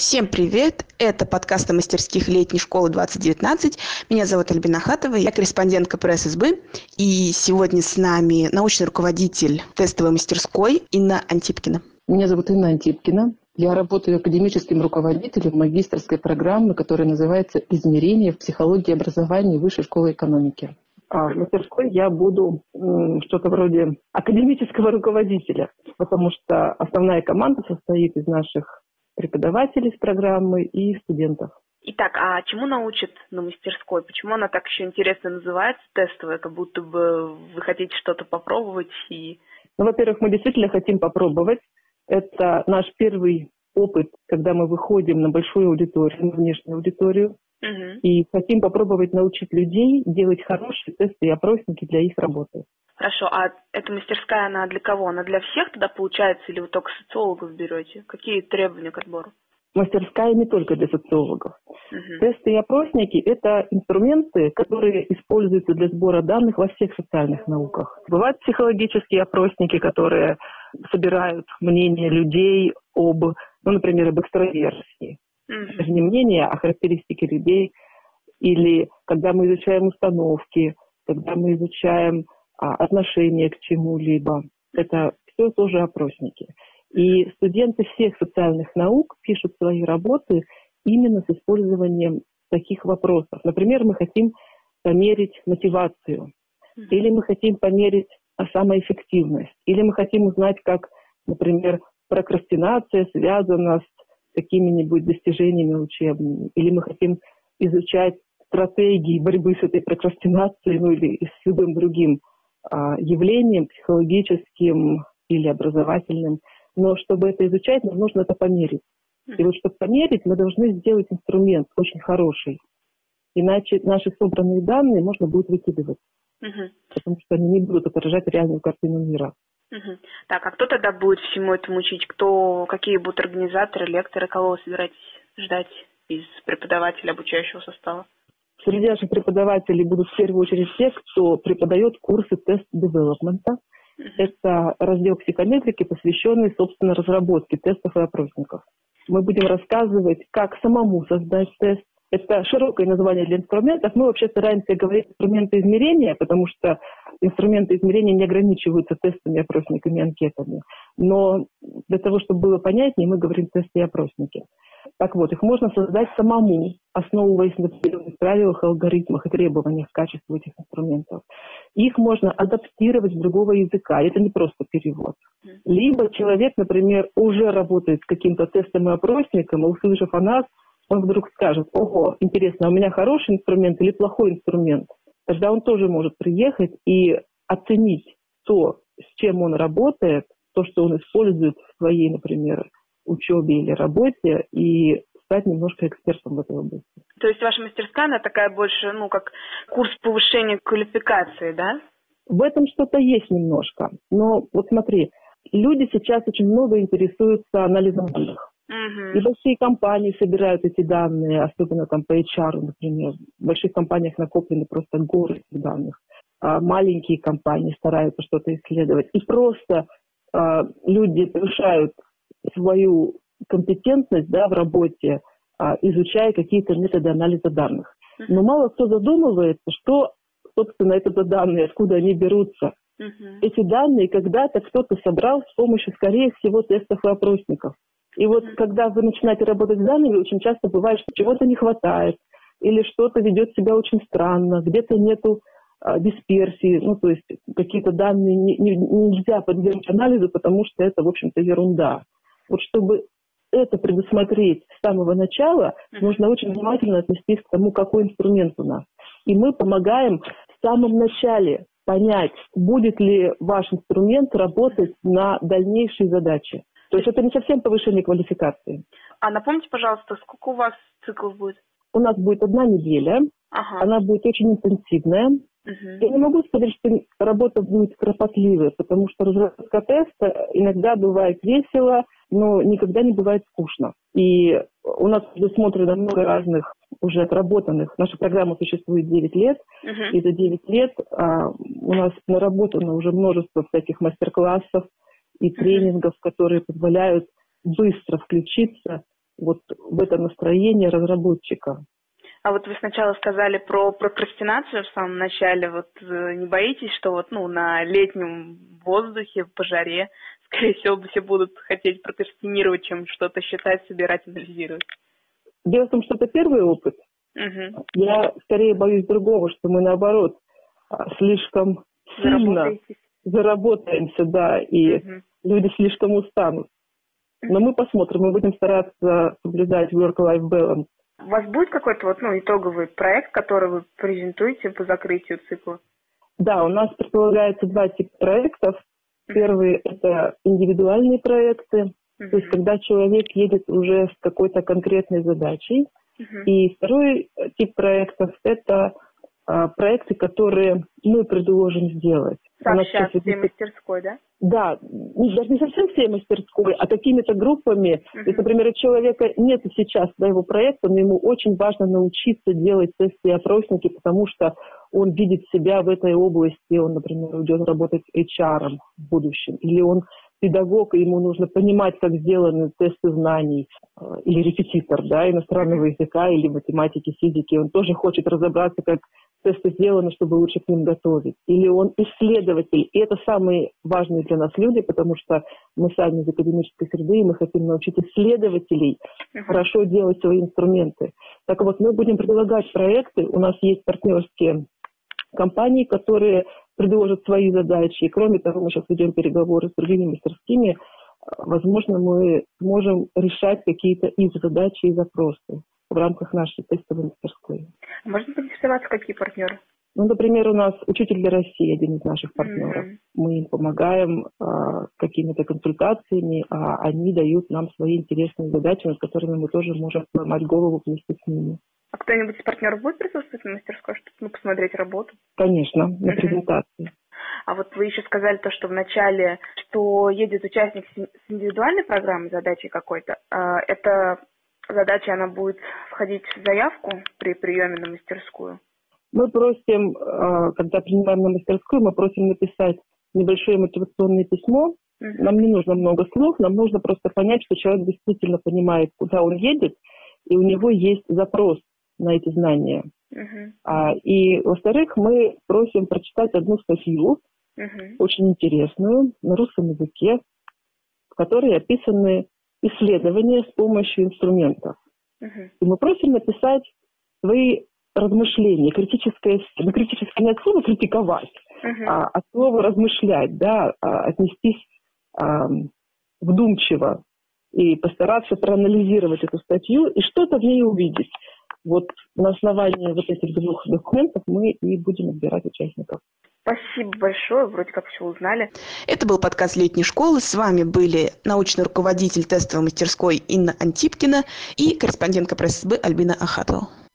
Всем привет! Это подкаст о мастерских летней школы 2019. Меня зовут Альбина Хатова, я корреспондентка пресс СБ. И сегодня с нами научный руководитель тестовой мастерской Инна Антипкина. Меня зовут Инна Антипкина. Я работаю академическим руководителем магистрской программы, которая называется «Измерение в психологии образования Высшей школы экономики». А в мастерской я буду что-то вроде академического руководителя, потому что основная команда состоит из наших преподавателей с программы и студентов. Итак, а чему научат на мастерской? Почему она так еще интересно называется, тестовая, как будто бы вы хотите что-то попробовать и... Ну, во-первых, мы действительно хотим попробовать. Это наш первый опыт, когда мы выходим на большую аудиторию, на внешнюю аудиторию, угу. и хотим попробовать научить людей делать хорошие тесты и опросники для их работы. Хорошо, а эта мастерская, она для кого? Она для всех тогда получается, или вы только социологов берете? Какие требования к отбору? Мастерская не только для социологов. Угу. Тесты и опросники – это инструменты, которые используются для сбора данных во всех социальных науках. Бывают психологические опросники, которые собирают мнение людей об, ну, например, об экстраверсии. Угу. Это же не мнение, а характеристики людей. Или когда мы изучаем установки, когда мы изучаем отношение к чему-либо. Это все тоже опросники. И студенты всех социальных наук пишут свои работы именно с использованием таких вопросов. Например, мы хотим померить мотивацию, или мы хотим померить самоэффективность, или мы хотим узнать, как, например, прокрастинация связана с какими-нибудь достижениями учебными, или мы хотим изучать стратегии борьбы с этой прокрастинацией, ну или с любым другим а, явлением психологическим или образовательным. Но чтобы это изучать, нам нужно это померить. И вот чтобы померить, мы должны сделать инструмент очень хороший. Иначе наши собранные данные можно будет выкидывать. Угу. Потому что они не будут отражать реальную картину мира. Угу. Так, а кто тогда будет всему этому учить? Кто, какие будут организаторы, лекторы, кого вы собираетесь ждать из преподавателя обучающего состава? Среди наших преподавателей будут в первую очередь те, кто преподает курсы тест-девелопмента. Это раздел психометрики, посвященный, собственно, разработке тестов и опросников. Мы будем рассказывать, как самому создать тест. Это широкое название для инструментов. Мы вообще стараемся говорить инструменты измерения, потому что инструменты измерения не ограничиваются тестами, опросниками, анкетами. Но для того, чтобы было понятнее, мы говорим тесты и опросники. Так вот, их можно создать самому, основываясь на определенных правилах, алгоритмах и требованиях к качеству этих инструментов. Их можно адаптировать с другого языка. Это не просто перевод. Либо человек, например, уже работает с каким-то тестом и опросником, и услышав о нас, он вдруг скажет, ого, интересно, а у меня хороший инструмент или плохой инструмент? Тогда он тоже может приехать и оценить то, с чем он работает, то, что он использует в своей, например, учебе или работе и стать немножко экспертом в этой области. То есть ваша мастерская, она такая больше, ну, как курс повышения квалификации, да? В этом что-то есть немножко. Но вот смотри, люди сейчас очень много интересуются анализом данных. Угу. И большие компании собирают эти данные, особенно там по HR, например. В больших компаниях накоплены просто горы этих данных. А маленькие компании стараются что-то исследовать. И просто а, люди повышают свою компетентность да, в работе, а, изучая какие-то методы анализа данных. Но мало кто задумывается, что, собственно, это за данные, откуда они берутся. Uh-huh. Эти данные когда-то кто-то собрал с помощью, скорее всего, тестов и опросников. И вот uh-huh. когда вы начинаете работать с данными, очень часто бывает, что чего-то не хватает, или что-то ведет себя очень странно, где-то нету а, дисперсии, ну, то есть какие-то данные не, не, нельзя подвергнуть анализу, потому что это, в общем-то, ерунда. Вот чтобы это предусмотреть с самого начала, нужно очень внимательно отнестись к тому, какой инструмент у нас. И мы помогаем в самом начале понять, будет ли ваш инструмент работать на дальнейшие задачи. То есть это не совсем повышение квалификации. А напомните, пожалуйста, сколько у вас циклов будет? У нас будет одна неделя. Ага. Она будет очень интенсивная. Угу. Я не могу сказать, что работа будет кропотливой, потому что разработка теста иногда бывает весело, но никогда не бывает скучно. И у нас предусмотрено много разных уже отработанных. Наша программа существует 9 лет, uh-huh. и за 9 лет а, у нас наработано уже множество всяких мастер-классов и тренингов, которые позволяют быстро включиться вот в это настроение разработчика. А вот вы сначала сказали про прокрастинацию в самом начале. Вот э, не боитесь, что вот ну на летнем воздухе, по жаре, скорее всего, все будут хотеть прокрастинировать, чем что-то считать, собирать, анализировать? Дело в том, что это первый опыт. Угу. Я скорее боюсь другого, что мы наоборот а, слишком сильно заработаемся, да, и угу. люди слишком устанут. Но мы посмотрим, мы будем стараться соблюдать work-life balance. У вас будет какой-то вот, ну, итоговый проект, который вы презентуете по закрытию цикла? Да, у нас предполагается два типа проектов. Первый – это индивидуальные проекты, то есть когда человек едет уже с какой-то конкретной задачей. И второй тип проектов – это а, проекты, которые мы предложим сделать. Сообща всей мастерской, да? Да, даже не совсем всей мастерской, а какими-то группами. Uh-huh. Если, например, у человека нет сейчас своего проекта, но ему очень важно научиться делать тесты и опросники, потому что он видит себя в этой области, он, например, уйдет работать HR в будущем, или он педагог, и ему нужно понимать, как сделаны тесты знаний, э, или репетитор да, иностранного языка, или математики, физики, он тоже хочет разобраться, как тесты сделаны, чтобы лучше к ним готовить. Или он исследователь, и это самые важные для нас люди, потому что мы сами из академической среды, и мы хотим научить исследователей uh-huh. хорошо делать свои инструменты. Так вот, мы будем предлагать проекты, у нас есть партнерские компании, которые предложат свои задачи. И кроме того, мы сейчас ведем переговоры с другими мастерскими. Возможно, мы сможем решать какие-то их задачи и запросы в рамках нашей тестовой мастерской. Можно поинтересоваться, какие партнеры? Ну, например, у нас учитель для России один из наших партнеров. Mm-hmm. Мы им помогаем э, какими-то консультациями, а они дают нам свои интересные задачи, над которыми мы тоже можем ломать голову вместе с ними. А кто-нибудь из партнеров будет присутствовать на мастерской, чтобы ну, посмотреть работу? Конечно, на презентации. А вот вы еще сказали то, что в начале, что едет участник с индивидуальной программой задачей какой-то. А, эта задача, она будет входить в заявку при приеме на мастерскую? Мы просим, а, когда принимаем на мастерскую, мы просим написать небольшое мотивационное письмо. Нам не нужно много слов, нам нужно просто понять, что человек действительно понимает, куда он едет, и у него есть запрос на эти знания. Uh-huh. А, и, во-вторых, мы просим прочитать одну статью, uh-huh. очень интересную, на русском языке, в которой описаны исследования с помощью инструментов. Uh-huh. И мы просим написать свои размышления, критическое, ну, критическое не от слова критиковать, uh-huh. а от слова размышлять, да, а, отнестись а, вдумчиво и постараться проанализировать эту статью и что-то в ней увидеть. Вот на основании вот этих двух документов мы и будем отбирать участников. Спасибо большое, вроде как все узнали. Это был подкаст летней школы. С вами были научный руководитель тестовой мастерской Инна Антипкина и корреспондентка пресс-СБ Альбина Ахатова.